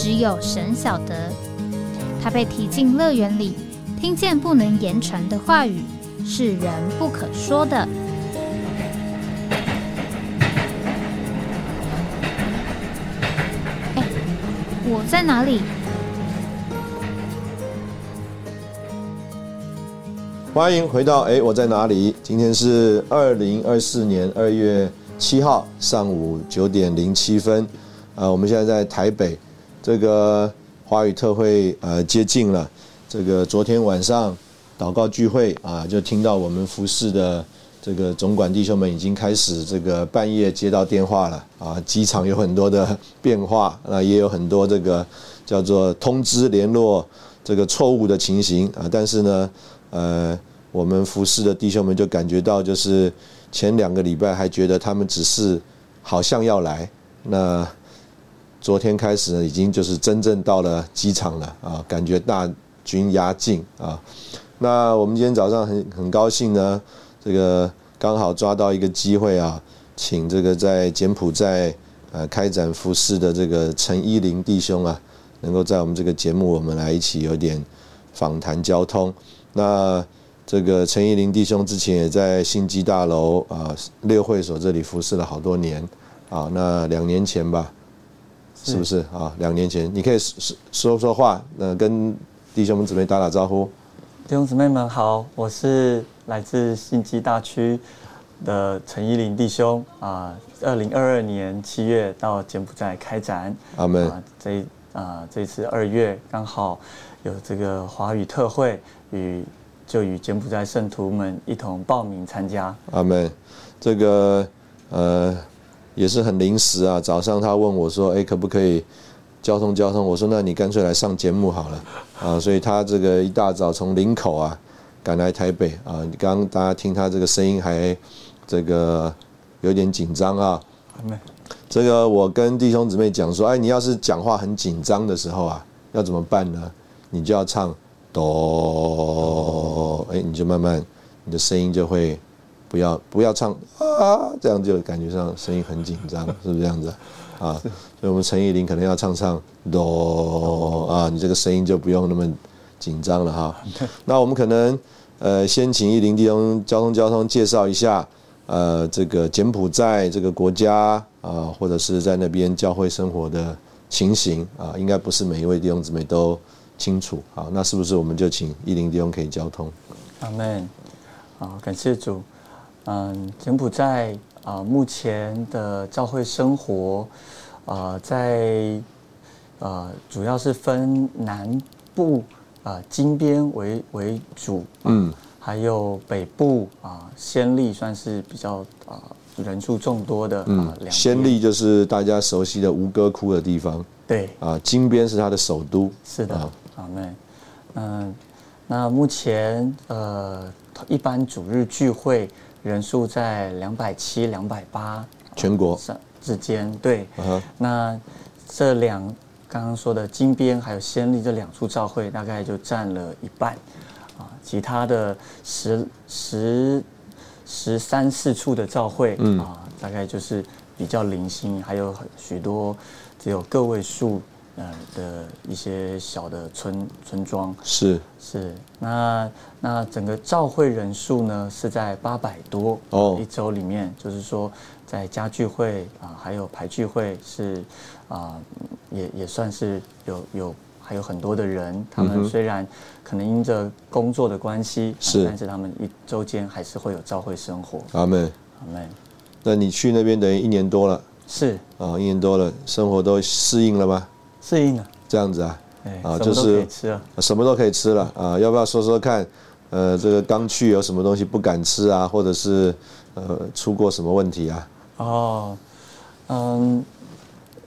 只有神晓得，他被提进乐园里，听见不能言传的话语，是人不可说的。哎，我在哪里？欢迎回到哎，我在哪里？今天是二零二四年二月七号上午九点零七分，啊，我们现在在台北。这个华语特会呃接近了，这个昨天晚上祷告聚会啊，就听到我们服侍的这个总管弟兄们已经开始这个半夜接到电话了啊，机场有很多的变化，那也有很多这个叫做通知联络这个错误的情形啊，但是呢，呃，我们服侍的弟兄们就感觉到就是前两个礼拜还觉得他们只是好像要来那。昨天开始呢，已经就是真正到了机场了啊，感觉大军压境啊。那我们今天早上很很高兴呢，这个刚好抓到一个机会啊，请这个在柬埔寨呃开展服饰的这个陈依林弟兄啊，能够在我们这个节目我们来一起有点访谈交通。那这个陈依林弟兄之前也在新基大楼啊六会所这里服侍了好多年啊，那两年前吧。是不是啊？两年前，你可以说说说话，呃，跟弟兄们姊妹打打招呼。弟兄姊妹们好，我是来自新基大区的陈依林弟兄啊。二零二二年七月到柬埔寨开展，阿门。这啊，这次二月刚好有这个华语特会，与就与柬埔寨圣徒们一同报名参加。阿门。这个呃。也是很临时啊！早上他问我说：“哎，可不可以交通交通？”我说：“那你干脆来上节目好了。”啊，所以他这个一大早从林口啊赶来台北啊。刚刚大家听他这个声音还这个有点紧张啊。这个我跟弟兄姊妹讲说：“哎，你要是讲话很紧张的时候啊，要怎么办呢？你就要唱哆，哎，你就慢慢你的声音就会。”不要不要唱啊，这样就感觉上声音很紧张，是不是这样子啊？所以，我们陈奕林可能要唱唱哆啊，你这个声音就不用那么紧张了哈。那我们可能呃，先请一林弟兄交通交通介绍一下呃，这个柬埔寨这个国家啊，或者是在那边教会生活的情形啊，应该不是每一位弟兄姊妹都清楚好，那是不是我们就请一林弟兄可以交通？阿门。好，感谢主。嗯，柬埔寨啊，目前的教会生活啊，在呃，主要是分南部啊金边为为主，嗯，还有北部啊暹粒算是比较啊人数众多的啊。暹粒就是大家熟悉的吴哥窟的地方，对，啊，金边是它的首都，是的，好妹，嗯，那目前呃，一般主日聚会。人数在两百七、两百八，全国之间，对。那这两刚刚说的金边还有先例这两处教会，大概就占了一半，啊，其他的十十十三四处的教会，啊，大概就是比较零星，还有许多只有个位数。呃的一些小的村村庄。是。是，那那整个召会人数呢是在八百多哦，一周里面就是说在家聚会啊，还有排聚会是啊，也也算是有有还有很多的人，他们虽然可能因着工作的关系是，但是他们一周间还是会有召会生活。阿门。阿门。那你去那边等于一年多了，是。啊，一年多了，生活都适应了吗？适应了，这样子啊，啊，就是什么都可以吃了啊，要不要说说看？呃，这个刚去有什么东西不敢吃啊，或者是呃出过什么问题啊？哦，嗯，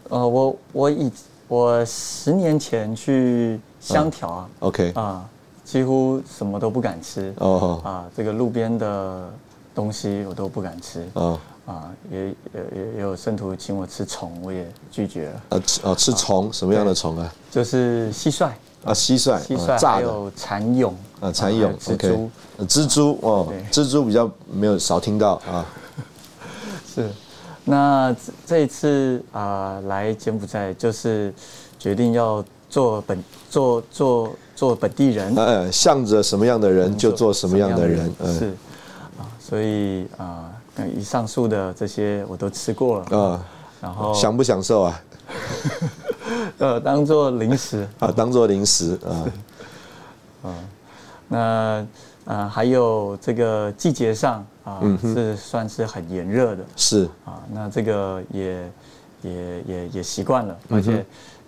呃，我我以我十年前去香条啊，OK。啊，几乎什么都不敢吃。哦。啊，这个路边的东西我都不敢吃。哦啊，也也也也有圣徒请我吃虫，我也拒绝了。啊吃啊吃虫什么样的虫啊？就是蟋蟀啊蟋蟀，蟋蟀还有蚕蛹啊蚕蛹蜘蛛蜘蛛哦蜘蛛比较没有少听到啊。是，那这一次啊来柬埔寨就是决定要做本做做做本地人，呃向着什么样的人就做什么样的人，是啊，所以啊。以上述的这些我都吃过了啊，然后享不享受啊？呃，当做零食啊，当做零食啊。嗯，那啊，还有这个季节上啊，是算是很炎热的，是啊。那这个也也也也习惯了，而且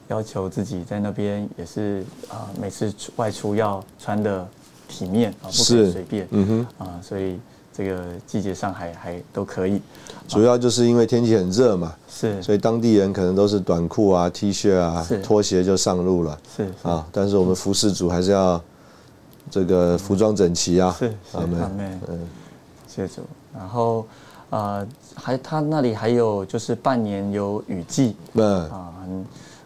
要求自己在那边也是啊，每次外出要穿的体面啊，不可以随便，嗯哼啊，所以。这个季节上还还都可以，主要就是因为天气很热嘛，是，所以当地人可能都是短裤啊、T 恤啊、拖鞋就上路了，是啊。但是我们服饰组还是要这个服装整齐啊，是，阿妹，嗯，谢主。然后啊，还他那里还有就是半年有雨季，嗯。啊，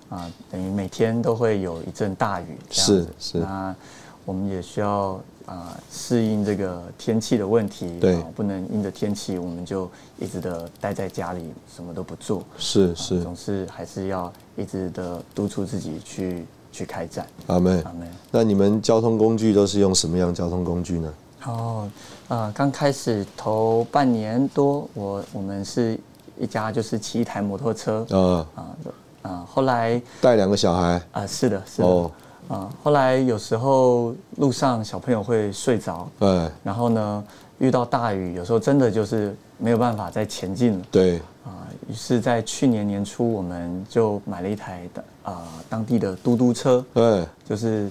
啊，等于每天都会有一阵大雨，是是。那我们也需要。啊，适应这个天气的问题，对，不能因着天气我们就一直的待在家里，什么都不做，是是，总是还是要一直的督促自己去去开展。阿妹，阿妹，那你们交通工具都是用什么样交通工具呢？哦，啊，刚开始头半年多，我我们是一家就是骑一台摩托车，啊啊啊，后来带两个小孩，啊，是的，是的。啊，后来有时候路上小朋友会睡着，对，然后呢遇到大雨，有时候真的就是没有办法再前进了，对，啊，于是，在去年年初，我们就买了一台的啊当地的嘟嘟车，对，就是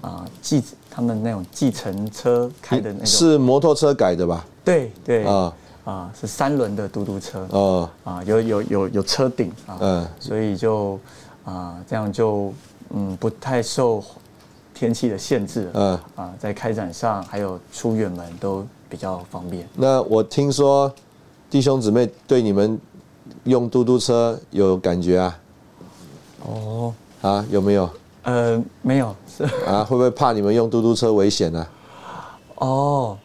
啊计他们那种计程车开的那种，是摩托车改的吧？对对。啊。啊是三轮的嘟嘟车，哦啊有有有有车顶啊，嗯，所以就啊这样就。嗯，不太受天气的限制。嗯啊，在开展上还有出远门都比较方便。那我听说弟兄姊妹对你们用嘟嘟车有感觉啊？哦啊，有没有？呃，没有。是啊，会不会怕你们用嘟嘟车危险呢？哦，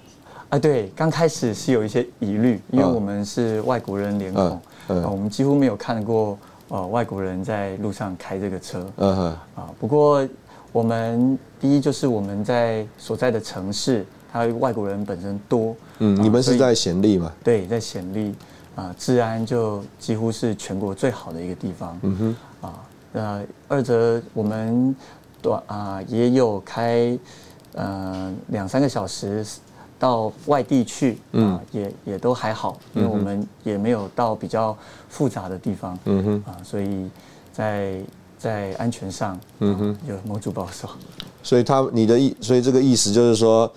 啊，对，刚开始是有一些疑虑，因为我们是外国人脸孔，我们几乎没有看过。呃，外国人在路上开这个车，嗯哼，啊，不过我们第一就是我们在所在的城市，它外国人本身多，嗯，你们是在显利嘛？对，在显利，啊，治安就几乎是全国最好的一个地方，嗯哼，啊，呃，二则我们短啊也有开，呃，两三个小时。到外地去，嗯，也也都还好，因为我们也没有到比较复杂的地方，嗯哼，啊，所以在在安全上，嗯哼，有某主保守。所以他你的意，所以这个意思就是说，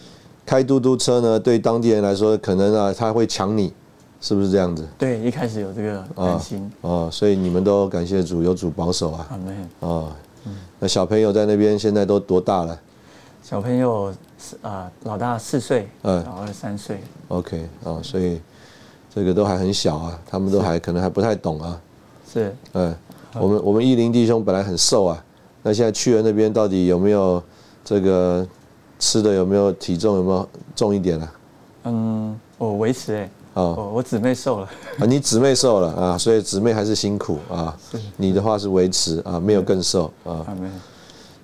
开嘟嘟车呢，对当地人来说，可能啊他会抢你，是不是这样子？对，一开始有这个担心。哦，所以你们都感谢主，有主保守啊。啊，没有。哦，那小朋友在那边现在都多大了？小朋友。啊，老大四岁，嗯，老二三岁。OK，哦，所以这个都还很小啊，他们都还可能还不太懂啊。是，嗯，我们我们一林弟兄本来很瘦啊，那现在去了那边到底有没有这个吃的有没有体重有没有重一点啊？嗯，我维持哎，哦，我姊妹瘦了啊，你姊妹瘦了啊，所以姊妹还是辛苦啊。你的话是维持啊，没有更瘦啊。没有。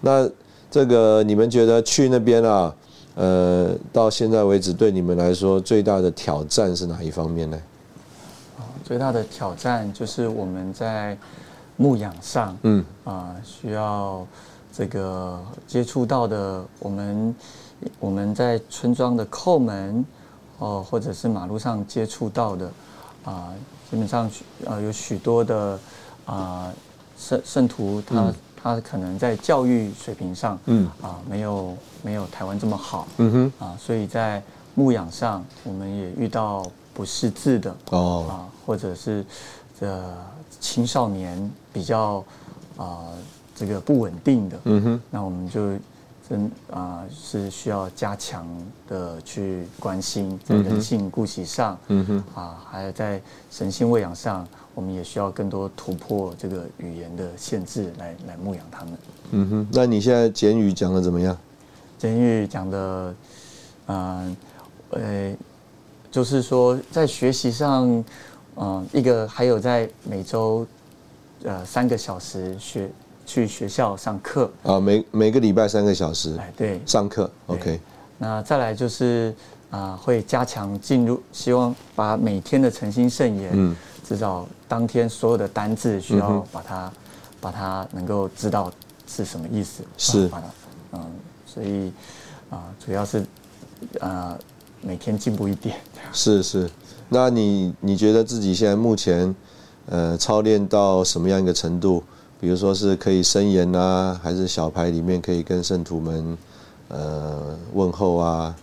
那这个你们觉得去那边啊？呃，到现在为止，对你们来说最大的挑战是哪一方面呢？最大的挑战就是我们在牧养上，嗯，啊，需要这个接触到的，我们我们在村庄的叩门，哦，或者是马路上接触到的，啊，基本上呃有许多的啊圣圣徒他。他可能在教育水平上，嗯。啊，没有没有台湾这么好，嗯哼。啊，所以在牧养上，我们也遇到不识字的哦。啊，或者是这青少年比较啊这个不稳定的，嗯哼，那我们就真啊是需要加强的去关心，在人性顾惜上，嗯哼，啊，还有在神性喂养上，我们也需要更多突破这个语言的限制，来来牧养他们。嗯哼，那你现在简语讲的怎么样？简语讲的，嗯，呃，就是说在学习上，嗯，一个还有在每周。呃，三个小时学去学校上课啊，每每个礼拜三个小时，哎，对，上课，OK。那再来就是啊，会加强进入，希望把每天的诚心圣言，嗯，至少当天所有的单字需要把它，把它能够知道是什么意思，是，嗯，所以啊，主要是啊，每天进步一点，是是。那你你觉得自己现在目前？呃，操练到什么样一个程度？比如说是可以伸言啊，还是小牌里面可以跟圣徒们呃问候啊？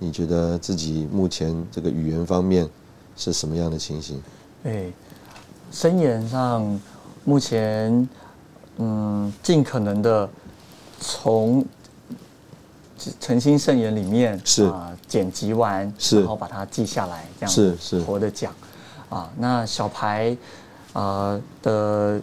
你觉得自己目前这个语言方面是什么样的情形？哎，伸言上目前嗯，尽可能的从诚心圣言里面是啊剪辑完，是然后把它记下来，这样是是活的讲啊。那小牌。啊的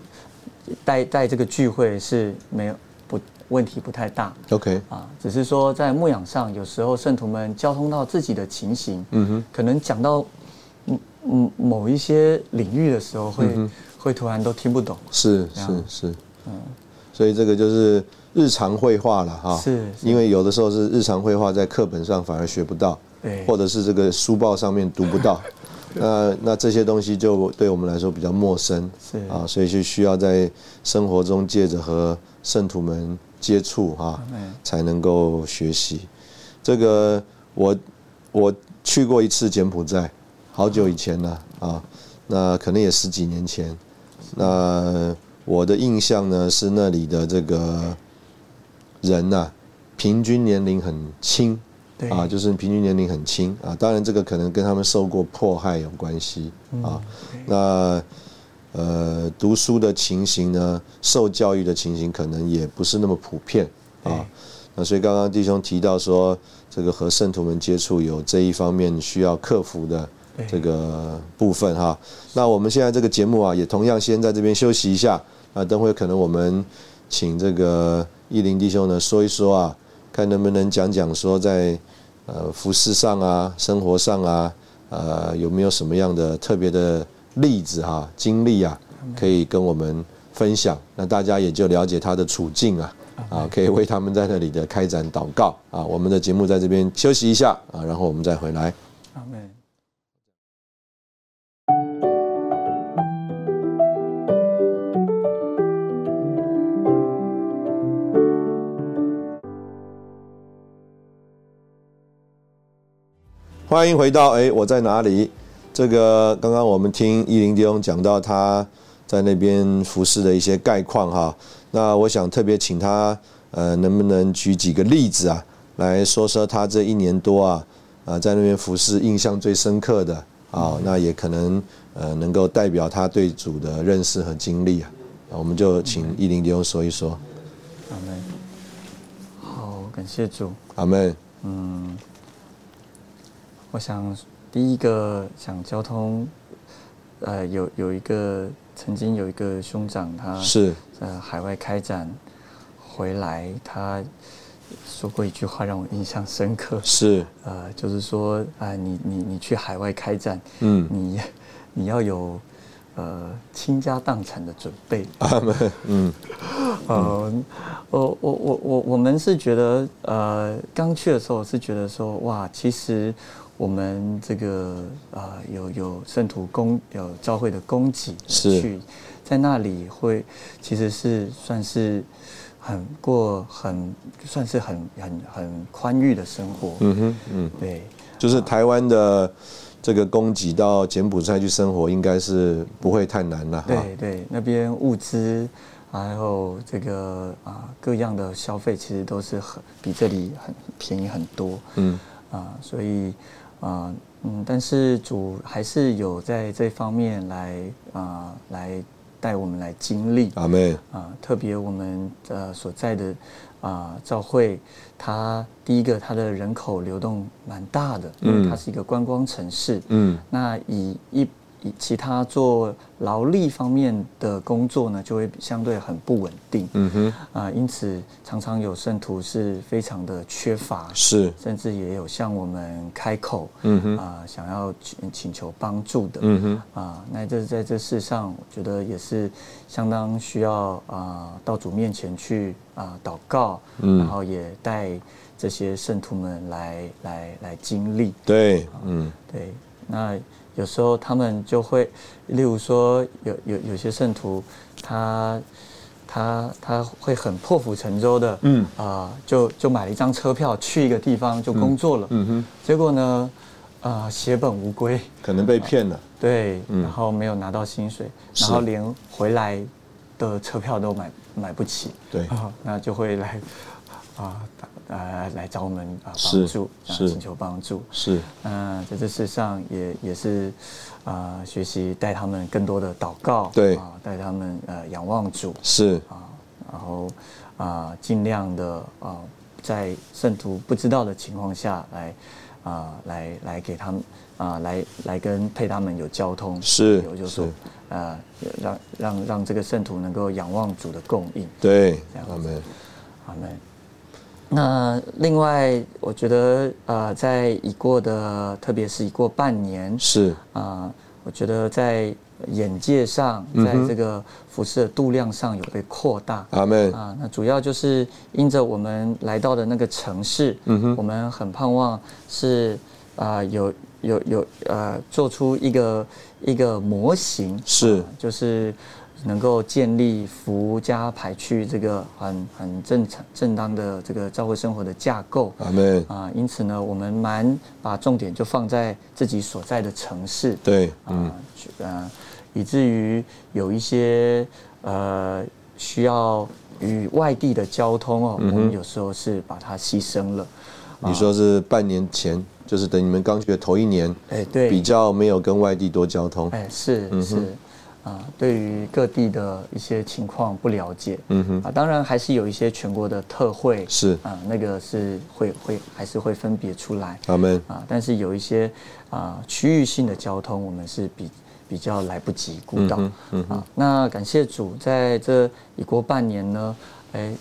带带这个聚会是没有不问题不太大，OK 啊，只是说在牧养上，有时候圣徒们交通到自己的情形，嗯哼，可能讲到嗯嗯某一些领域的时候，会会突然都听不懂，是是是，嗯，所以这个就是日常绘画了哈，是，因为有的时候是日常绘画在课本上反而学不到，对，或者是这个书报上面读不到。那那这些东西就对我们来说比较陌生，是。啊，所以就需要在生活中借着和圣徒们接触哈，才能够学习。这个我我去过一次柬埔寨，好久以前了啊，那可能也十几年前。那我的印象呢是那里的这个人呐，平均年龄很轻。啊，就是平均年龄很轻啊，当然这个可能跟他们受过迫害有关系啊。那呃，读书的情形呢，受教育的情形可能也不是那么普遍啊。那所以刚刚弟兄提到说，这个和圣徒们接触有这一方面需要克服的这个部分哈。那我们现在这个节目啊，也同样先在这边休息一下啊，等会可能我们请这个义林弟兄呢说一说啊。看能不能讲讲说在呃服饰上啊、生活上啊，呃有没有什么样的特别的例子哈、经历啊，可以跟我们分享？那大家也就了解他的处境啊，啊，可以为他们在那里的开展祷告啊。我们的节目在这边休息一下啊，然后我们再回来。欢迎回到哎，我在哪里？这个刚刚我们听伊林弟兄讲到他在那边服侍的一些概况哈。那我想特别请他呃，能不能举几个例子啊，来说说他这一年多啊啊在那边服侍印象最深刻的啊，那也可能呃能够代表他对主的认识和经历啊。我们就请伊林弟兄说一说。阿门。好，感谢主。阿门。嗯。我想第一个想交通，呃，有有一个曾经有一个兄长，他是。呃海外开展回来，他说过一句话让我印象深刻，是。呃，就是说啊，你你你去海外开展，嗯，你你要有呃倾家荡产的准备，嗯，呃，我我我我我们是觉得呃刚去的时候是觉得说哇，其实。我们这个啊，有有圣徒供有教会的供给去，在那里会其实是算是很过很算是很很很宽裕的生活。嗯哼，嗯，对，就是台湾的这个供给到柬埔寨去生活，应该是不会太难了。对对，那边物资还有这个啊各样的消费，其实都是很比这里很便宜很多。嗯啊，所以。啊，嗯，但是主还是有在这方面来啊，来带我们来经历。阿妹啊，特别我们呃所在的啊教会，它第一个它的人口流动蛮大的，嗯它是一个观光城市。嗯，那以一。其他做劳力方面的工作呢，就会相对很不稳定。嗯哼，啊，因此常常有圣徒是非常的缺乏，是，甚至也有向我们开口，嗯哼，啊，想要请请求帮助的。嗯哼，啊，那这在这世上，我觉得也是相当需要啊，到主面前去啊祷告，嗯然后也带这些圣徒们来来来经历。对，嗯，对，那。有时候他们就会，例如说有有有些圣徒，他他他会很破釜沉舟的，嗯。啊，就就买了一张车票去一个地方就工作了，嗯哼，结果呢，啊血本无归，可能被骗了，对，然后没有拿到薪水，然后连回来的车票都买买不起，对，那就会来啊。呃，来找我们啊帮助，啊请求帮助。是，嗯，在这世上也也是，啊，学习带他们更多的祷告，对，啊，带他们呃仰望主，是。啊，然后啊，尽量的啊，在圣徒不知道的情况下来，啊，来来给他们啊，来来跟配他们有交通，是，有就是说，呃，让让让这个圣徒能够仰望主的供应，对，阿门，阿门。那另外，我觉得呃，在已过的，特别是已过半年，是啊，我觉得在眼界上，在这个服饰的度量上有被扩大。阿门啊，那主要就是因着我们来到的那个城市，嗯哼，我们很盼望是啊，有有有呃，做出一个一个模型，是就是。能够建立福家排序这个很很正常正当的这个教会生活的架构，阿门。啊！因此呢，我们蛮把重点就放在自己所在的城市，对，嗯，呃，以至于有一些呃需要与外地的交通哦，我们有时候是把它牺牲了。你说是半年前，就是等你们刚学头一年，哎，对，比较没有跟外地多交通，哎，是是。啊，对于各地的一些情况不了解，嗯哼，啊，当然还是有一些全国的特惠，是。啊，那个是会会还是会分别出来，阿门啊，但是有一些啊区域性的交通，我们是比比较来不及顾到，嗯啊，那感谢主，在这已过半年呢，哎，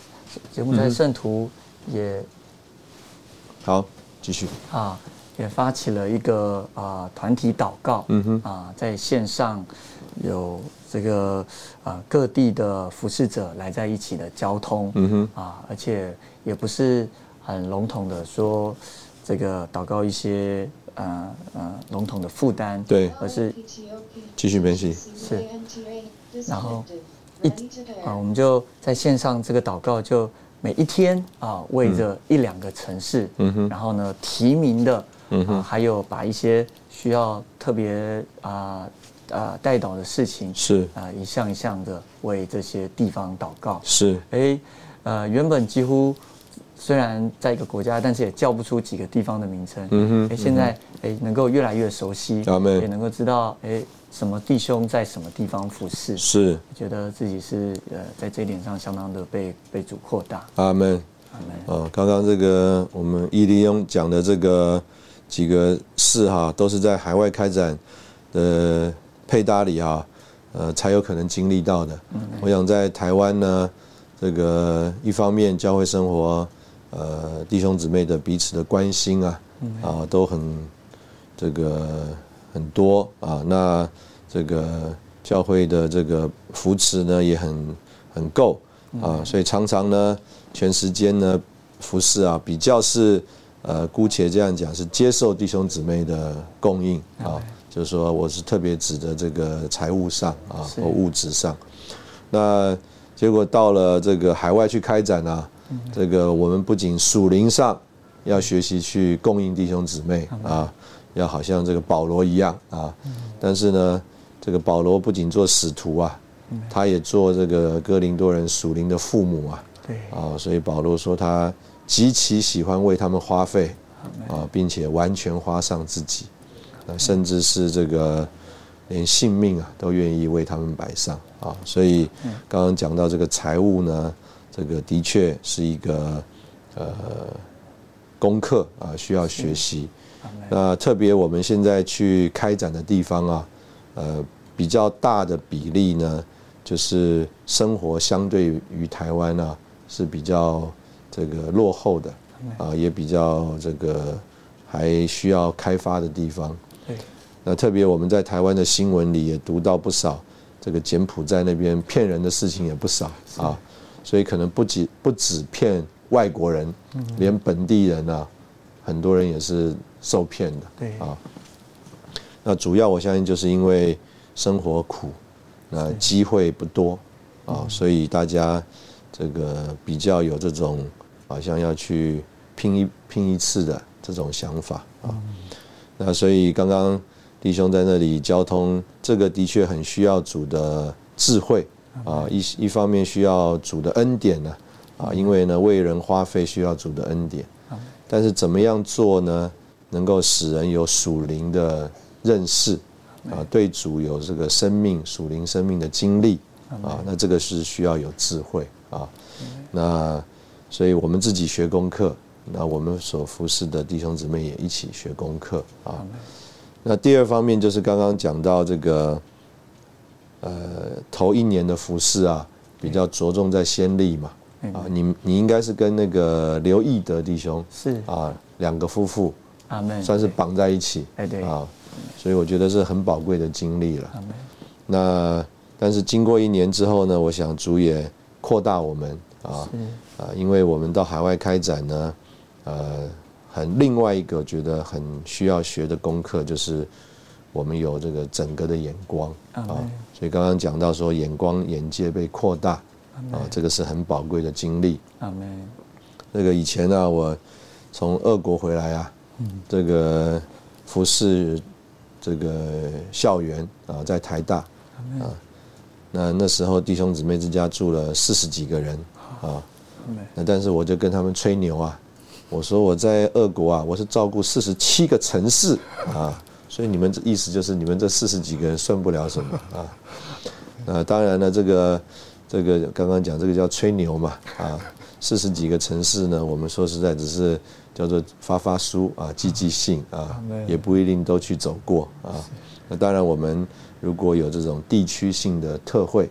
节目在圣徒也好继续。啊，也发起了一个啊团体祷告，嗯哼，啊，在线上。有这个啊各地的服侍者来在一起的交通，嗯哼。啊，而且也不是很笼统的说这个祷告一些呃呃笼统的负担，对，而是继续联系是，然后一啊我们就在线上这个祷告就每一天啊为着一两个城市，嗯哼，然后呢提名的，嗯哼，还有把一些需要特别啊。啊，带导的事情是啊，一项一项的为这些地方祷告是。哎，呃，原本几乎虽然在一个国家，但是也叫不出几个地方的名称。嗯哼。哎，现在哎，能够越来越熟悉，也能够知道哎，什么弟兄在什么地方服侍。是。觉得自己是呃，在这一点上相当的被被主扩大。阿门。阿门。哦，刚刚这个我们伊利用讲的这个几个市哈，都是在海外开展的。配搭里哈，呃，才有可能经历到的。我想在台湾呢，这个一方面教会生活，呃，弟兄姊妹的彼此的关心啊，啊，都很这个很多啊。那这个教会的这个扶持呢，也很很够啊。所以常常呢，全时间呢服侍啊，比较是呃，姑且这样讲，是接受弟兄姊妹的供应啊。就是说，我是特别指的这个财务上啊，或物质上。那结果到了这个海外去开展啊，这个我们不仅属灵上要学习去供应弟兄姊妹啊，要好像这个保罗一样啊。但是呢，这个保罗不仅做使徒啊，他也做这个哥林多人属灵的父母啊。对啊，所以保罗说他极其喜欢为他们花费啊，并且完全花上自己。甚至是这个，连性命啊都愿意为他们摆上啊。所以刚刚讲到这个财务呢，这个的确是一个呃功课啊，需要学习。那特别我们现在去开展的地方啊，呃，比较大的比例呢，就是生活相对于台湾啊是比较这个落后的啊，也比较这个还需要开发的地方。对。那特别我们在台湾的新闻里也读到不少这个柬埔寨那边骗人的事情也不少啊，所以可能不止不止骗外国人，连本地人啊，很多人也是。受骗的，对啊，那主要我相信就是因为生活苦，那机会不多啊，所以大家这个比较有这种好像要去拼一拼一次的这种想法啊。那所以刚刚弟兄在那里交通，这个的确很需要主的智慧啊，一一方面需要主的恩典呢啊，因为呢为人花费需要主的恩典，但是怎么样做呢？能够使人有属灵的认识啊，对主有这个生命属灵生命的经历啊，那这个是需要有智慧啊。那所以我们自己学功课，那我们所服侍的弟兄姊妹也一起学功课啊。那第二方面就是刚刚讲到这个，呃，头一年的服侍啊，比较着重在先例嘛啊，你你应该是跟那个刘义德弟兄是啊，两个夫妇。算是绑在一起，哎对啊，所以我觉得是很宝贵的经历了。那但是经过一年之后呢，我想主也扩大我们啊啊，因为我们到海外开展呢，呃，很另外一个觉得很需要学的功课就是我们有这个整个的眼光啊，所以刚刚讲到说眼光眼界被扩大啊，这个是很宝贵的经历。阿门。那个以前呢，我从俄国回来啊。这个服侍这个校园啊，在台大啊，那那时候弟兄姊妹之家住了四十几个人啊，那但是我就跟他们吹牛啊，我说我在俄国啊，我是照顾四十七个城市啊，所以你们这意思就是你们这四十几个人算不了什么啊，那当然了，这个这个刚刚讲这个叫吹牛嘛啊，四十几个城市呢，我们说实在只是。叫做发发书啊，寄寄信啊，也不一定都去走过啊。那当然，我们如果有这种地区性的特会，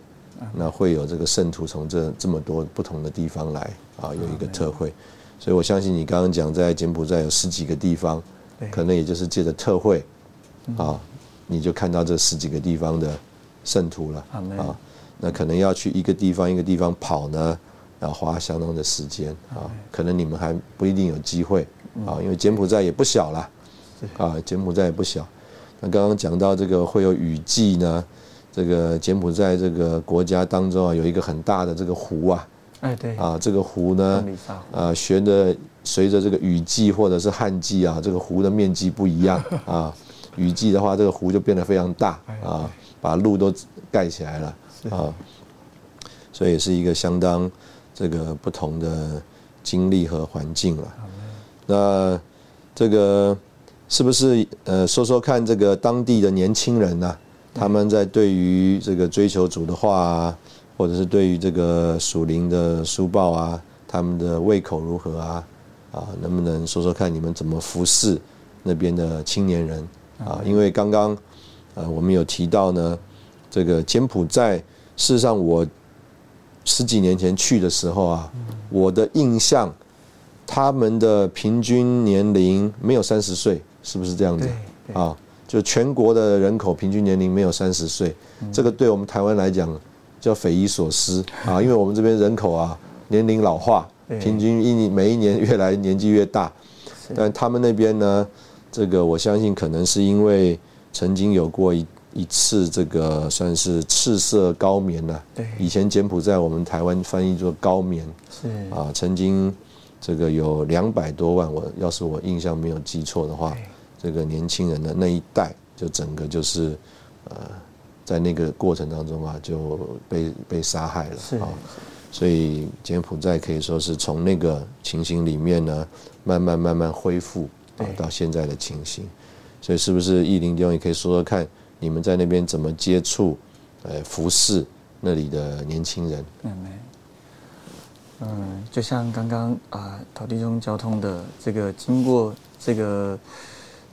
那会有这个圣徒从这这么多不同的地方来啊，有一个特会。所以我相信你刚刚讲在柬埔寨有十几个地方，可能也就是借着特会啊，你就看到这十几个地方的圣徒了啊。那可能要去一个地方一个地方跑呢。要花相当的时间啊，可能你们还不一定有机会啊，因为柬埔寨也不小了啊，柬埔寨也不小。那刚刚讲到这个会有雨季呢，这个柬埔寨这个国家当中啊，有一个很大的这个湖啊，哎对。啊，这个湖呢，啊，随着随着这个雨季或者是旱季啊，这个湖的面积不一样。啊，雨季的话，这个湖就变得非常大。啊，把路都盖起来了。啊，所以也是一个相当。这个不同的经历和环境了，那这个是不是呃说说看这个当地的年轻人呢？他们在对于这个追求主的话啊，或者是对于这个属灵的书报啊，他们的胃口如何啊？啊，能不能说说看你们怎么服侍那边的青年人啊？因为刚刚呃我们有提到呢，这个柬埔寨事实上我。十几年前去的时候啊，我的印象，他们的平均年龄没有三十岁，是不是这样子？啊，就全国的人口平均年龄没有三十岁，这个对我们台湾来讲叫匪夷所思。啊，因为我们这边人口啊年龄老化，平均一年每一年越来年纪越大，但他们那边呢，这个我相信可能是因为曾经有过一。一次这个算是赤色高棉呐，对，以前柬埔寨我们台湾翻译做高棉，是。啊，曾经这个有两百多万，我要是我印象没有记错的话，这个年轻人的那一代就整个就是呃，在那个过程当中啊就被被杀害了啊，所以柬埔寨可以说是从那个情形里面呢，慢慢慢慢恢复啊到现在的情形，所以是不是易林弟兄也可以说说看？你们在那边怎么接触，呃，服侍那里的年轻人？嗯，嗯，就像刚刚啊，土地中交通的这个经过这个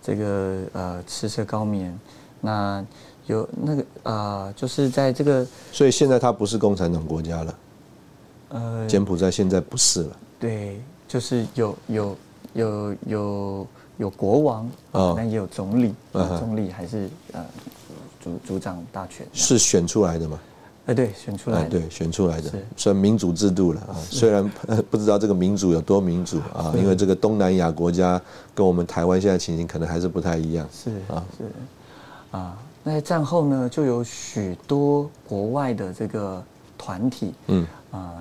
这个呃赤色高棉，那有那个啊，就是在这个，所以现在它不是共产党国家了。呃，柬埔寨现在不是了。对，就是有有有有有国王啊，但也有总理，总理还是呃主主掌大权。是选出来的吗？哎，对，选出来，对，选出来的，算民主制度了啊。虽然 不知道这个民主有多民主 啊，因为这个东南亚国家跟我们台湾现在情形可能还是不太一样。是啊，是啊。那在战后呢，就有许多国外的这个团体，嗯啊。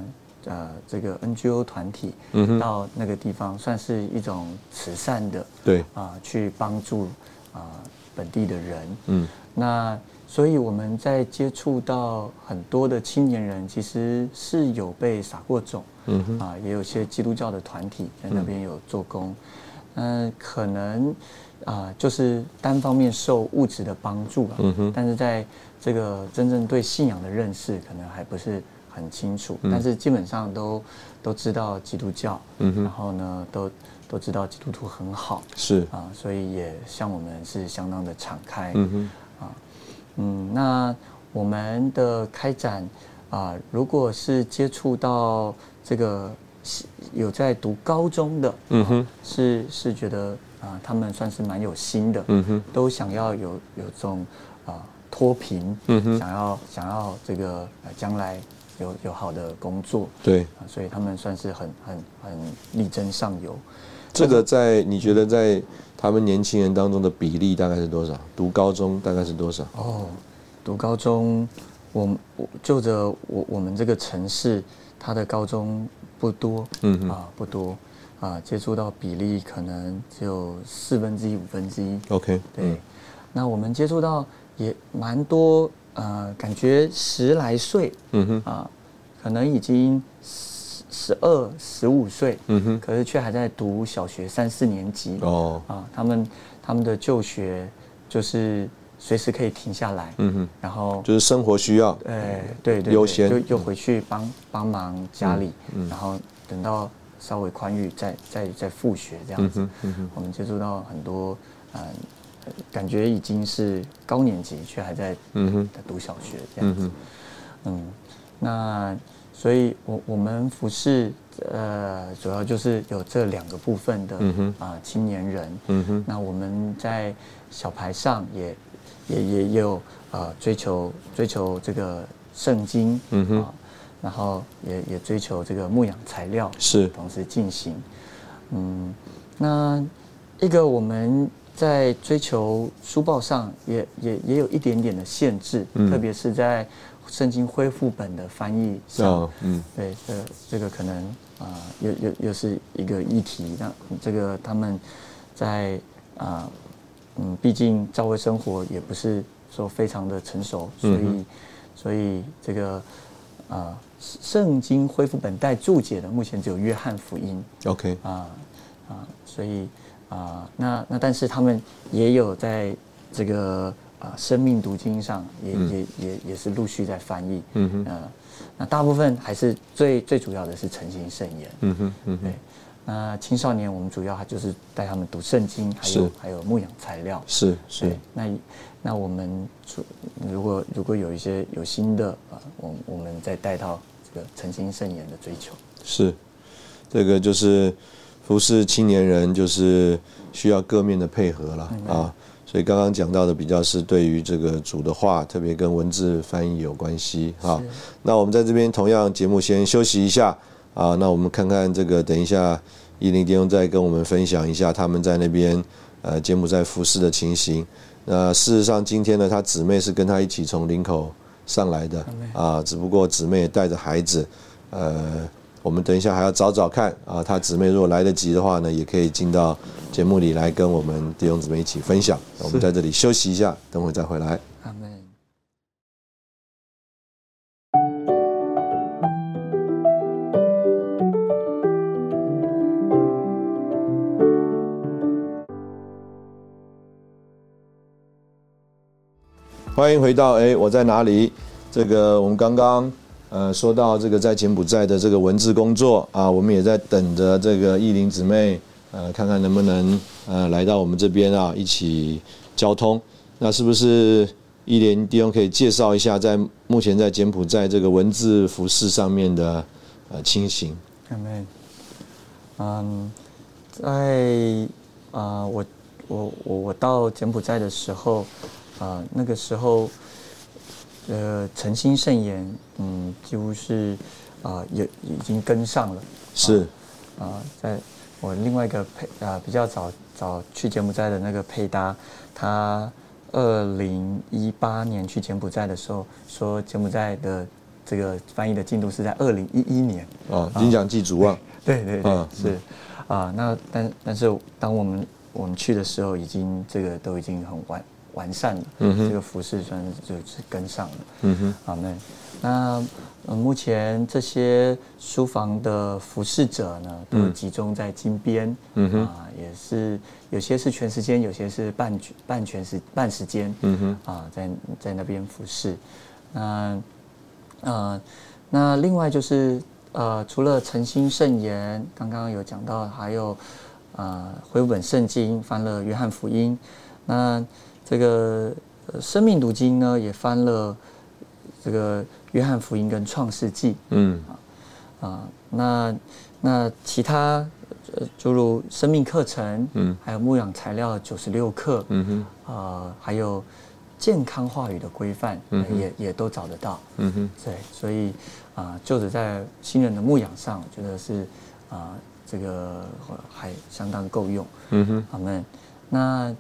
呃，这个 NGO 团体到那个地方，算是一种慈善的，对啊，去帮助啊本地的人。嗯，那所以我们在接触到很多的青年人，其实是有被撒过种，嗯哼，啊，也有些基督教的团体在那边有做工。嗯，可能啊，就是单方面受物质的帮助了，嗯哼，但是在这个真正对信仰的认识，可能还不是。很清楚，但是基本上都都知道基督教，嗯然后呢，都都知道基督徒很好，是。啊，所以也向我们是相当的敞开，嗯哼，啊，嗯，那我们的开展啊，如果是接触到这个有在读高中的，嗯哼，是是觉得啊，他们算是蛮有心的，嗯哼，都想要有有这种啊脱贫，嗯哼，想要想要这个将来。有有好的工作，对，所以他们算是很很很力争上游。这个在你觉得在他们年轻人当中的比例大概是多少？读高中大概是多少？哦，读高中，我我就着我我们这个城市，他的高中不多，嗯啊不多啊，接触到比例可能只有四分之一五分之一。OK，对，那我们接触到也蛮多。呃，感觉十来岁，嗯哼，啊，可能已经十十二、十五岁，嗯哼，可是却还在读小学三四年级，哦，啊，他们他们的就学就是随时可以停下来，嗯哼，然后就是生活需要，哎，对对，优先就又回去帮帮忙家里，然后等到稍微宽裕再再再复学这样子，嗯哼，我们接触到很多，嗯。感觉已经是高年级，却还在读小学这样子。嗯，那所以，我我们服饰呃，主要就是有这两个部分的啊青年人。嗯哼，那我们在小牌上也也也有呃追求追求这个圣经。嗯哼，然后也也追求这个牧养材料，是同时进行。嗯，那一个我们。在追求书报上，也也也有一点点的限制，特别是在圣经恢复本的翻译上，嗯，对，这这个可能啊，又又又是一个议题。那这个他们在啊，嗯，毕竟教会生活也不是说非常的成熟，所以所以这个啊，圣经恢复本带注解的，目前只有约翰福音。OK，啊啊，所以。啊，那那但是他们也有在这个啊生命读经上，也也也也是陆续在翻译。嗯哼，呃，那大部分还是最最主要的是诚心圣言。嗯哼，嗯对。那青少年我们主要还就是带他们读圣经，还有还有牧养材料。是是。那那我们如果如果有一些有新的啊，我我们再带到这个诚心圣言的追求。是，这个就是。服侍青年人，就是需要各面的配合了啊。所以刚刚讲到的比较是对于这个主的话，特别跟文字翻译有关系哈。那我们在这边同样节目先休息一下啊。那我们看看这个，等一下伊林弟兄再跟我们分享一下他们在那边呃柬埔寨服侍的情形。那事实上今天呢，他姊妹是跟他一起从林口上来的啊，只不过姊妹带着孩子呃。我们等一下还要找找看啊，他姊妹如果来得及的话呢，也可以进到节目里来跟我们弟兄姊妹一起分享。我们在这里休息一下，等会再回来。阿门。欢迎回到哎，我在哪里？这个我们刚刚呃说到这个在柬埔寨的这个文字工作啊，我们也在等着这个艺林姊妹呃，看看能不能呃来到我们这边啊，一起交通。那是不是艺林弟兄可以介绍一下在目前在柬埔寨这个文字服饰上面的呃情形？嗯，在啊，我我我我到柬埔寨的时候，啊，那个时候，呃，诚心圣言，嗯，几乎是啊，也已经跟上了。是啊，在我另外一个配啊比较早早去柬埔寨的那个配搭，他二零一八年去柬埔寨的时候，说柬埔寨的这个翻译的进度是在二零一一年。啊，金奖祭足啊。对对对，是，啊，那但但是当我们我们去的时候，已经这个都已经很完完善了，嗯，这个服饰算是就是跟上了，嗯哼，好那那呃目前这些书房的服饰者呢，都集中在金边，嗯哼，啊也是有些是全时间，有些是半半全时半时间，嗯哼，啊在在那边服饰，那呃那另外就是。呃，除了诚心圣言，刚刚有讲到，还有呃，回本圣经翻了约翰福音，那这个生命读经呢，也翻了这个约翰福音跟创世纪，嗯，啊，那那其他诸如生命课程，嗯，还有牧养材料九十六课，嗯哼，啊，还有健康话语的规范，嗯，也也都找得到，嗯哼，对，所以。啊，就是在新人的牧养上，我觉得是啊，这个还相当够用。嗯哼，好们，那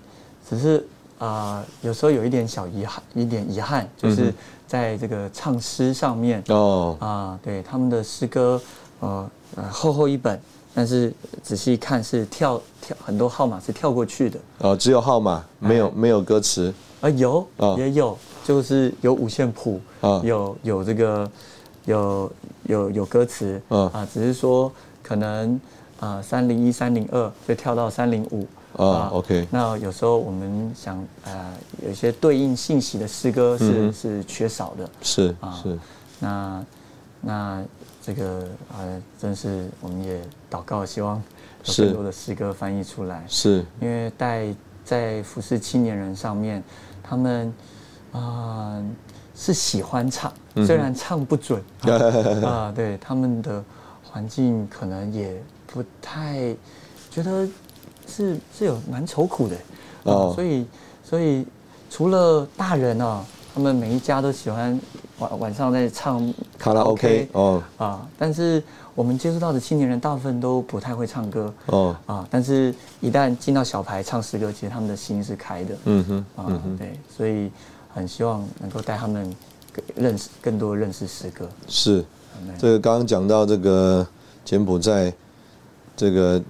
只是啊，有时候有一点小遗憾，一点遗憾，就是在这个唱诗上面哦啊，对他们的诗歌，呃呃，厚厚一本，但是仔细看是跳跳很多号码是跳过去的。哦，只有号码，没有没有歌词啊？有也有，就是有五线谱啊，有有这个。有有有歌词，啊，只是说可能啊三零一三零二就跳到三零五啊，OK。那有时候我们想呃有一些对应信息的诗歌是是缺少的，是啊是。那那这个呃真是我们也祷告，希望有更多的诗歌翻译出来，是因为带在服侍青年人上面，他们啊。是喜欢唱，虽然唱不准 啊，对他们的环境可能也不太觉得是是有蛮愁苦的。哦，所以所以除了大人啊，他们每一家都喜欢晚晚上在唱卡拉 OK 哦。啊，但是我们接触到的青年人大部分都不太会唱歌哦。啊，但是一旦进到小排唱诗歌，其实他们的心是开的。嗯哼啊对，所以。很希望能够带他们认识更多认识诗歌。是，这个刚刚讲到这个柬埔寨这个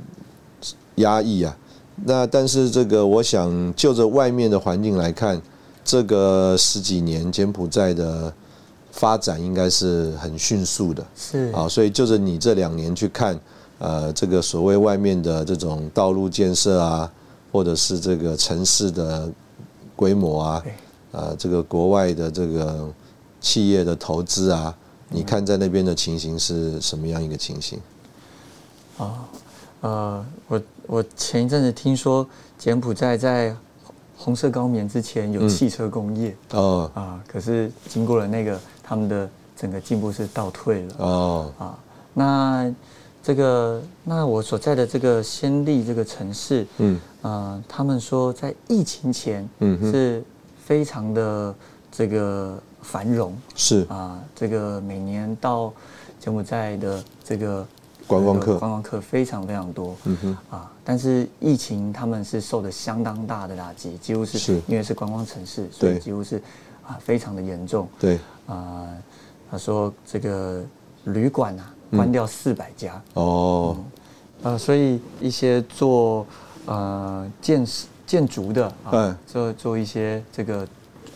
压抑啊，那但是这个我想就着外面的环境来看，这个十几年柬埔寨的发展应该是很迅速的。是啊，所以就着你这两年去看，呃，这个所谓外面的这种道路建设啊，或者是这个城市的规模啊。呃，这个国外的这个企业的投资啊，你看在那边的情形是什么样一个情形？啊，呃，我我前一阵子听说柬埔寨在红色高棉之前有汽车工业哦。啊，可是经过了那个他们的整个进步是倒退了哦。啊，那这个那我所在的这个先例这个城市嗯。啊，他们说在疫情前嗯是。非常的这个繁荣是。啊，这个每年到柬埔寨的这个观光客。观光客非常非常多，嗯哼。啊，但是疫情他们是受的相当大的打击，几乎是因为是观光城市，所以几乎是啊非常的严重。对。啊，他说这个旅馆啊关掉四百家。哦，呃，所以一些做呃建。建筑的啊，做做一些这个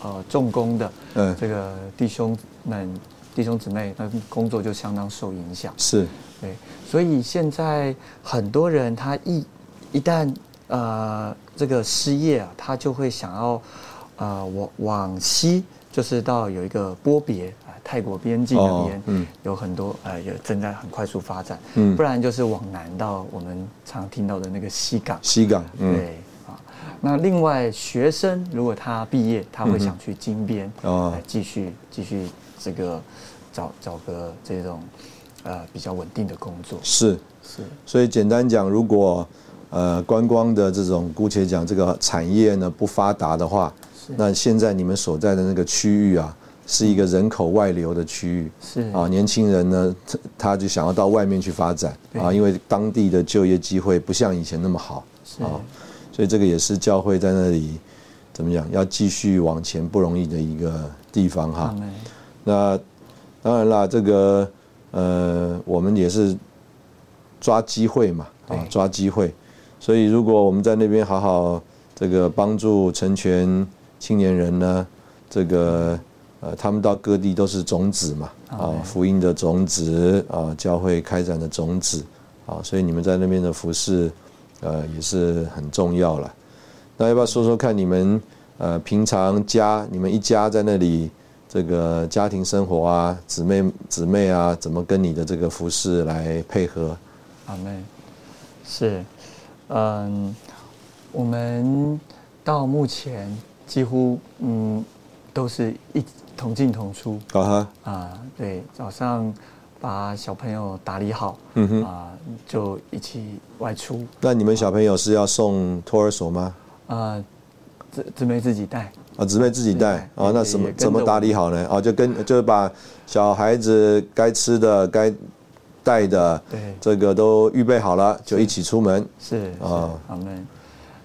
呃重工的，嗯，这个弟兄们弟兄姊妹，那工作就相当受影响。是，对，所以现在很多人他一一旦呃这个失业啊，他就会想要呃，往往西就是到有一个波别啊，泰国边境那边，嗯，有很多呃，有正在很快速发展，嗯，不然就是往南到我们常听到的那个西港，西港，对啊。那另外学生如果他毕业，他会想去金边哦，来继续继续这个找找个这种呃比较稳定的工作，是。是。所以简单讲，如果呃观光的这种姑且讲这个产业呢不发达的话。那现在你们所在的那个区域啊，是一个人口外流的区域，是。啊，年轻人呢，他他就想要到外面去发展啊，因为当地的就业机会不像以前那么好。啊，所以这个也是教会在那里怎么讲，要继续往前不容易的一个地方哈。那当然啦，这个呃，我们也是抓机会嘛，啊，抓机会，所以如果我们在那边好好这个帮助成全。青年人呢，这个呃，他们到各地都是种子嘛，啊，福音的种子啊，教会开展的种子啊，所以你们在那边的服饰，呃，也是很重要了。那要不要说说看你们呃平常家你们一家在那里这个家庭生活啊，姊妹姊妹啊，怎么跟你的这个服饰来配合？阿妹，是，嗯，我们到目前。几乎嗯，都是一同进同出啊哈啊，对，早上把小朋友打理好，嗯哼啊，就一起外出。那你们小朋友是要送托儿所吗？啊，姊姊妹自己带啊，姊妹自己带啊，那什么怎么打理好呢？啊，就跟就是把小孩子该吃的、该带的，对，这个都预备好了，就一起出门。是啊，好们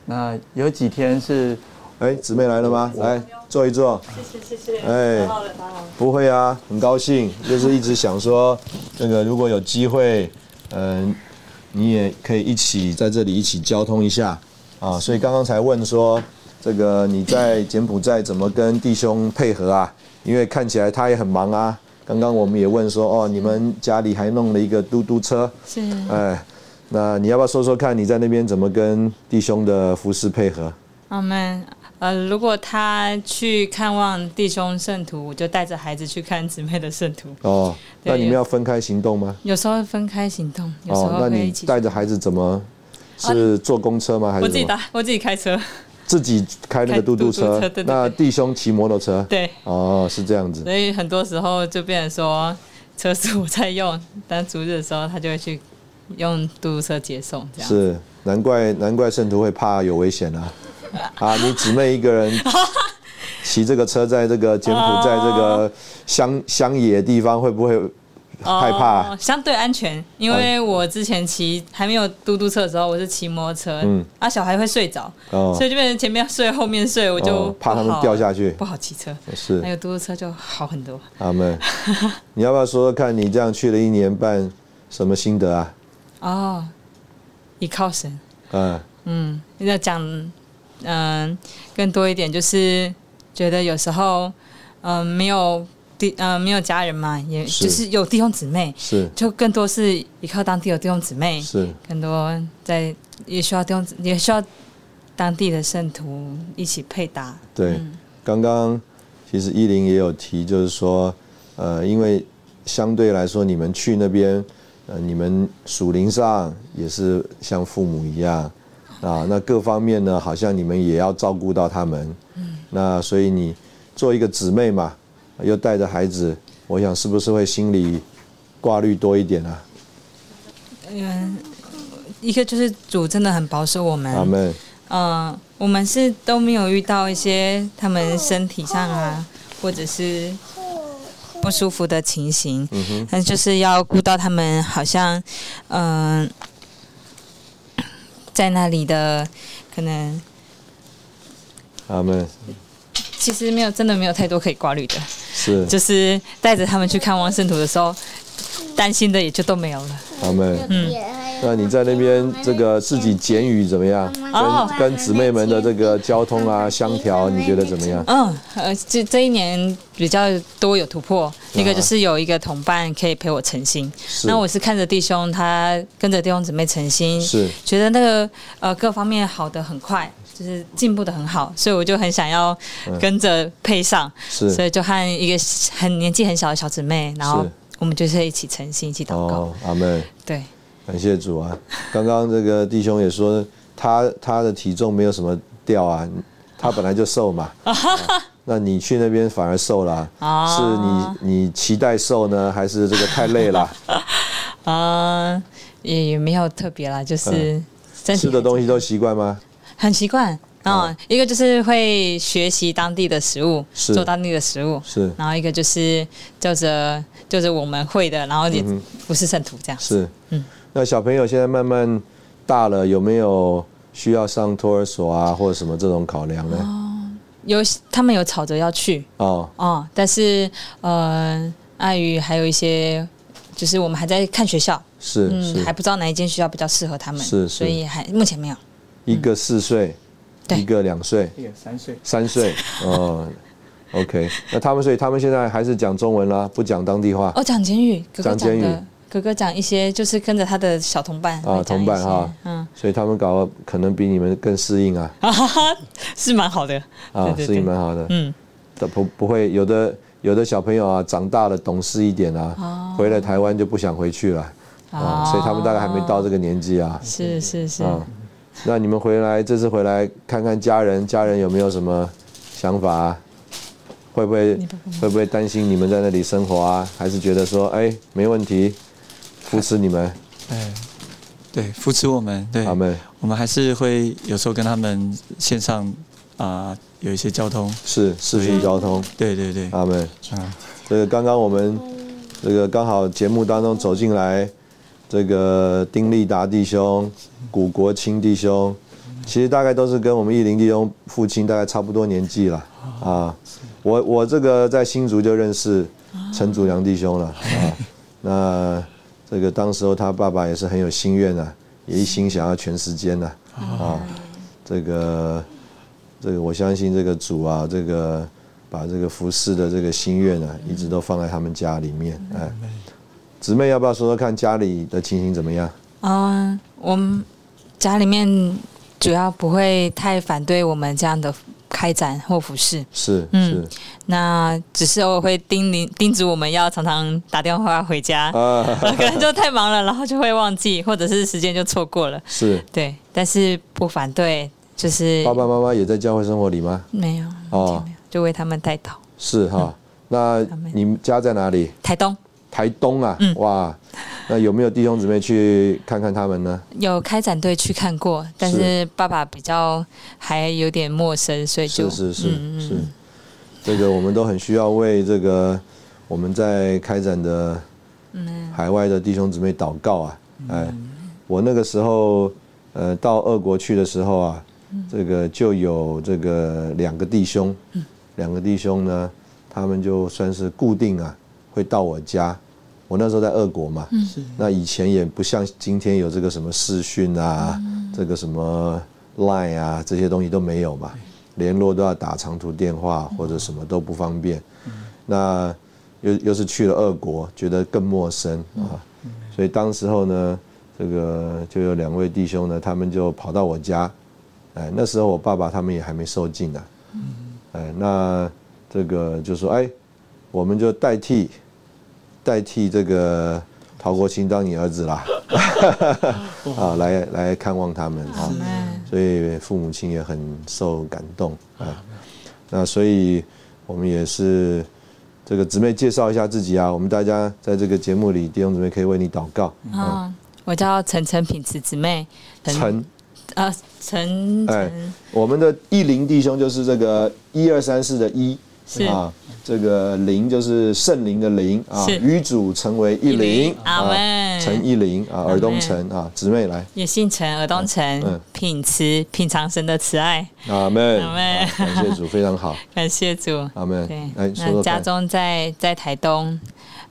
那有几天是。哎，姊妹来了吗？来坐一坐。谢谢谢谢。哎，不会啊，很高兴，就是一直想说，这个如果有机会，嗯，你也可以一起在这里一起交通一下啊。所以刚刚才问说，这个你在柬埔寨怎么跟弟兄配合啊？因为看起来他也很忙啊。刚刚我们也问说，哦，你们家里还弄了一个嘟嘟车。是。哎，那你要不要说说看，你在那边怎么跟弟兄的服饰配合？我们。呃，如果他去看望弟兄圣徒，我就带着孩子去看姊妹的圣徒。哦，那你们要分开行动吗？有时候分开行动，有时候一起。带着孩子怎么？是坐公车吗？还是我自己打，我自己开车。自己开那个嘟嘟车。那弟兄骑摩托车。对。哦，是这样子。所以很多时候就变成说，车是我在用，但主日的时候他就会去用嘟嘟车接送。这样是难怪难怪圣徒会怕有危险啊。啊，你姊妹一个人骑这个车，在这个柬埔寨这个乡乡野地方，会不会害怕？相对安全，因为我之前骑还没有嘟嘟车的时候，我是骑摩托车，嗯，啊，小孩会睡着，所以就变成前面睡，后面睡，我就怕他们掉下去，不好骑车。是，还有嘟嘟车就好很多。阿妹，你要不要说说看你这样去了一年半，什么心得啊？哦，依靠神。嗯嗯，你在讲。嗯，更多一点就是觉得有时候，嗯，没有弟，嗯，没有家人嘛，也就是有弟兄姊妹，是，就更多是依靠当地有弟兄姊妹，是，更多在也需要弟兄，也需要当地的圣徒一起配搭。对，刚刚其实依林也有提，就是说，呃，因为相对来说，你们去那边，呃，你们属灵上也是像父母一样。啊，那各方面呢，好像你们也要照顾到他们。嗯，那所以你做一个姊妹嘛，又带着孩子，我想是不是会心里挂虑多一点啊？嗯，一个就是主真的很保守我们。阿门。嗯，我们是都没有遇到一些他们身体上啊，或者是不舒服的情形。嗯哼。但就是要顾到他们，好像嗯。在那里的可能，他们其实没有，真的没有太多可以挂虑的。是，就是带着他们去看望圣徒的时候，担心的也就都没有了。他们，嗯，那你在那边这个自己简语怎么样？跟跟姊妹们的这个交通啊相调，你觉得怎么样？嗯，呃，这这一年比较多有突破，那个就是有一个同伴可以陪我诚心。那我是看着弟兄他跟着弟兄姊妹诚心，是觉得那个呃各方面好的很快。就是进步的很好，所以我就很想要跟着配上，所以就和一个很年纪很小的小姊妹，然后我们就是一起诚心一起祷告。阿门。对，感谢主啊！刚刚这个弟兄也说，他他的体重没有什么掉啊，他本来就瘦嘛。那你去那边反而瘦了，是你你期待瘦呢，还是这个太累了？啊，也也没有特别啦，就是吃的东西都习惯吗？很习惯，嗯，一个就是会学习当地的食物，做当地的食物，是，然后一个就是就着就是我们会的，然后也不是圣徒这样，是，嗯，那小朋友现在慢慢大了，有没有需要上托儿所啊，或者什么这种考量呢？有，他们有吵着要去，哦，哦，但是呃，碍于还有一些，就是我们还在看学校，是，嗯，还不知道哪一间学校比较适合他们，是，所以还目前没有。一个四岁，一个两岁，一个三岁，三岁哦。OK，那他们所以他们现在还是讲中文啦，不讲当地话。哦，讲简语，讲简语。哥哥讲一些，就是跟着他的小同伴啊，同伴哈，嗯，所以他们搞可能比你们更适应啊，是蛮好的。啊，适应蛮好的，嗯，不不会有的有的小朋友啊，长大了懂事一点啊，回来台湾就不想回去了。啊，所以他们大概还没到这个年纪啊，是是是。那你们回来这次回来看看家人，家人有没有什么想法？会不会会不会担心你们在那里生活啊？还是觉得说哎没问题，扶持你们？哎，对，扶持我们。对，他们我们还是会有时候跟他们线上啊有一些交通，是视频交通。对对对，他们啊，这个刚刚我们这个刚好节目当中走进来。这个丁立达弟兄、古国清弟兄，其实大概都是跟我们义林弟兄父亲大概差不多年纪了啊。我我这个在新竹就认识陈祖良弟兄了啊。那这个当时候他爸爸也是很有心愿啊，也一心想要全时间呢啊。这个这个我相信这个主啊，这个把这个服侍的这个心愿啊，一直都放在他们家里面哎。姊妹要不要说说看家里的情形怎么样？嗯，我们家里面主要不会太反对我们这样的开展或服饰。是，嗯，那只是偶尔会叮咛叮嘱我们要常常打电话回家，可能就太忙了，然后就会忘记，或者是时间就错过了。是，对，但是不反对，就是爸爸妈妈也在教会生活里吗？没有，哦，就为他们代祷。是哈，那你们家在哪里？台东。台东啊，嗯哇，那有没有弟兄姊妹去看看他们呢？有开展队去看过，但是爸爸比较还有点陌生，所以就是是是是，这个我们都很需要为这个我们在开展的海外的弟兄姊妹祷告啊！哎，我那个时候呃到俄国去的时候啊，这个就有这个两个弟兄，两个弟兄呢，他们就算是固定啊。会到我家，我那时候在俄国嘛，那以前也不像今天有这个什么视讯啊，这个什么 Line 啊，这些东西都没有嘛，联络都要打长途电话或者什么都不方便。那又又是去了俄国，觉得更陌生啊，所以当时候呢，这个就有两位弟兄呢，他们就跑到我家，哎，那时候我爸爸他们也还没受尽呢，哎，那这个就说哎。我们就代替代替这个陶国清当你儿子啦，啊，来来看望他们啊，所以父母亲也很受感动啊。那所以我们也是这个姊妹介绍一下自己啊，我们大家在这个节目里弟兄姊妹可以为你祷告啊。我叫陈陈品慈姊妹，陈啊陈哎，我们的一林弟兄就是这个一二三四的一啊。这个灵就是圣灵的灵啊，与主成为一灵啊，陈一灵啊，尔东城啊，姊妹来，也姓陈，尔东城，品慈，品尝神的慈爱，阿门，阿门，感谢主，非常好，感谢主，阿门。对，那家中在在台东，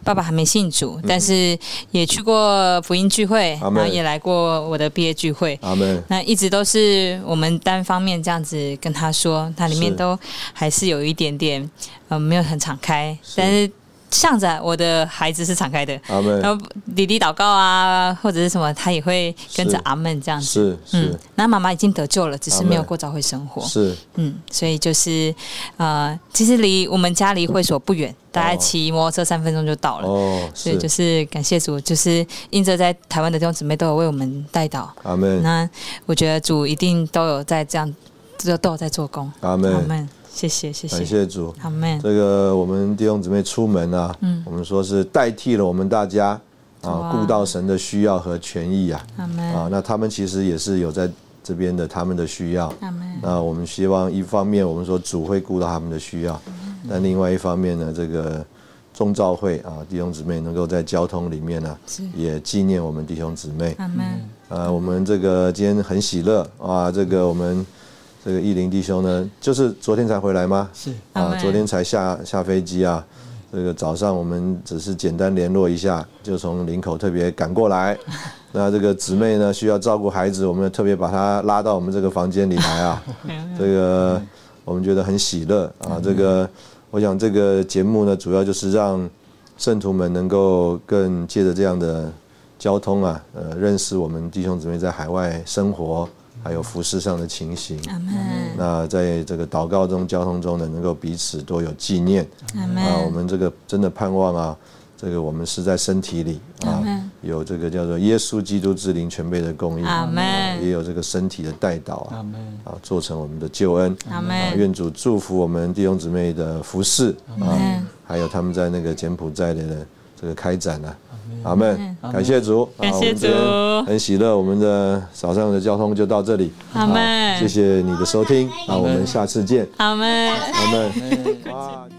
爸爸还没信主，但是也去过福音聚会，然后也来过我的毕业聚会。阿门。那一直都是我们单方面这样子跟他说，他里面都还是有一点点，呃，没有很敞开，但是。向着我的孩子是敞开的，然后弟弟祷告啊，或者是什么，他也会跟着阿门这样子。是是。那妈妈已经得救了，只是没有过早会生活。是。嗯，所以就是呃，其实离我们家离会所不远，大概骑摩托车三分钟就到了。哦。所以就是感谢主，就是印着在台湾的弟兄姊妹都有为我们带到。阿门。那我觉得主一定都有在这样，都都有在做工。阿门。阿门。谢谢谢谢，感谢主。这个我们弟兄姊妹出门啊，嗯，我们说是代替了我们大家啊，顾到神的需要和权益啊。啊，那他们其实也是有在这边的他们的需要。那我们希望一方面我们说主会顾到他们的需要，但另外一方面呢，这个众召会啊，弟兄姊妹能够在交通里面呢，也纪念我们弟兄姊妹。啊，我们这个今天很喜乐啊，这个我们。这个义林弟兄呢，就是昨天才回来吗？是啊，昨天才下下飞机啊。这个早上我们只是简单联络一下，就从林口特别赶过来。那这个姊妹呢，需要照顾孩子，我们特别把她拉到我们这个房间里来啊。这个我们觉得很喜乐啊。这个我想这个节目呢，主要就是让圣徒们能够更借着这样的交通啊，呃，认识我们弟兄姊妹在海外生活。还有服饰上的情形，那在这个祷告中、交通中呢，能够彼此多有纪念。啊，我们这个真的盼望啊，这个我们是在身体里啊，有这个叫做耶稣基督之灵全备的供应，也有这个身体的带导啊，啊，做成我们的救恩。愿主祝福我们弟兄姊妹的服饰啊，还有他们在那个柬埔寨的这个开展呢。阿门，感谢主，感谢主，很喜乐。我们的早上的交通就到这里。阿门，谢谢你的收听，那我们下次见。阿门，阿门。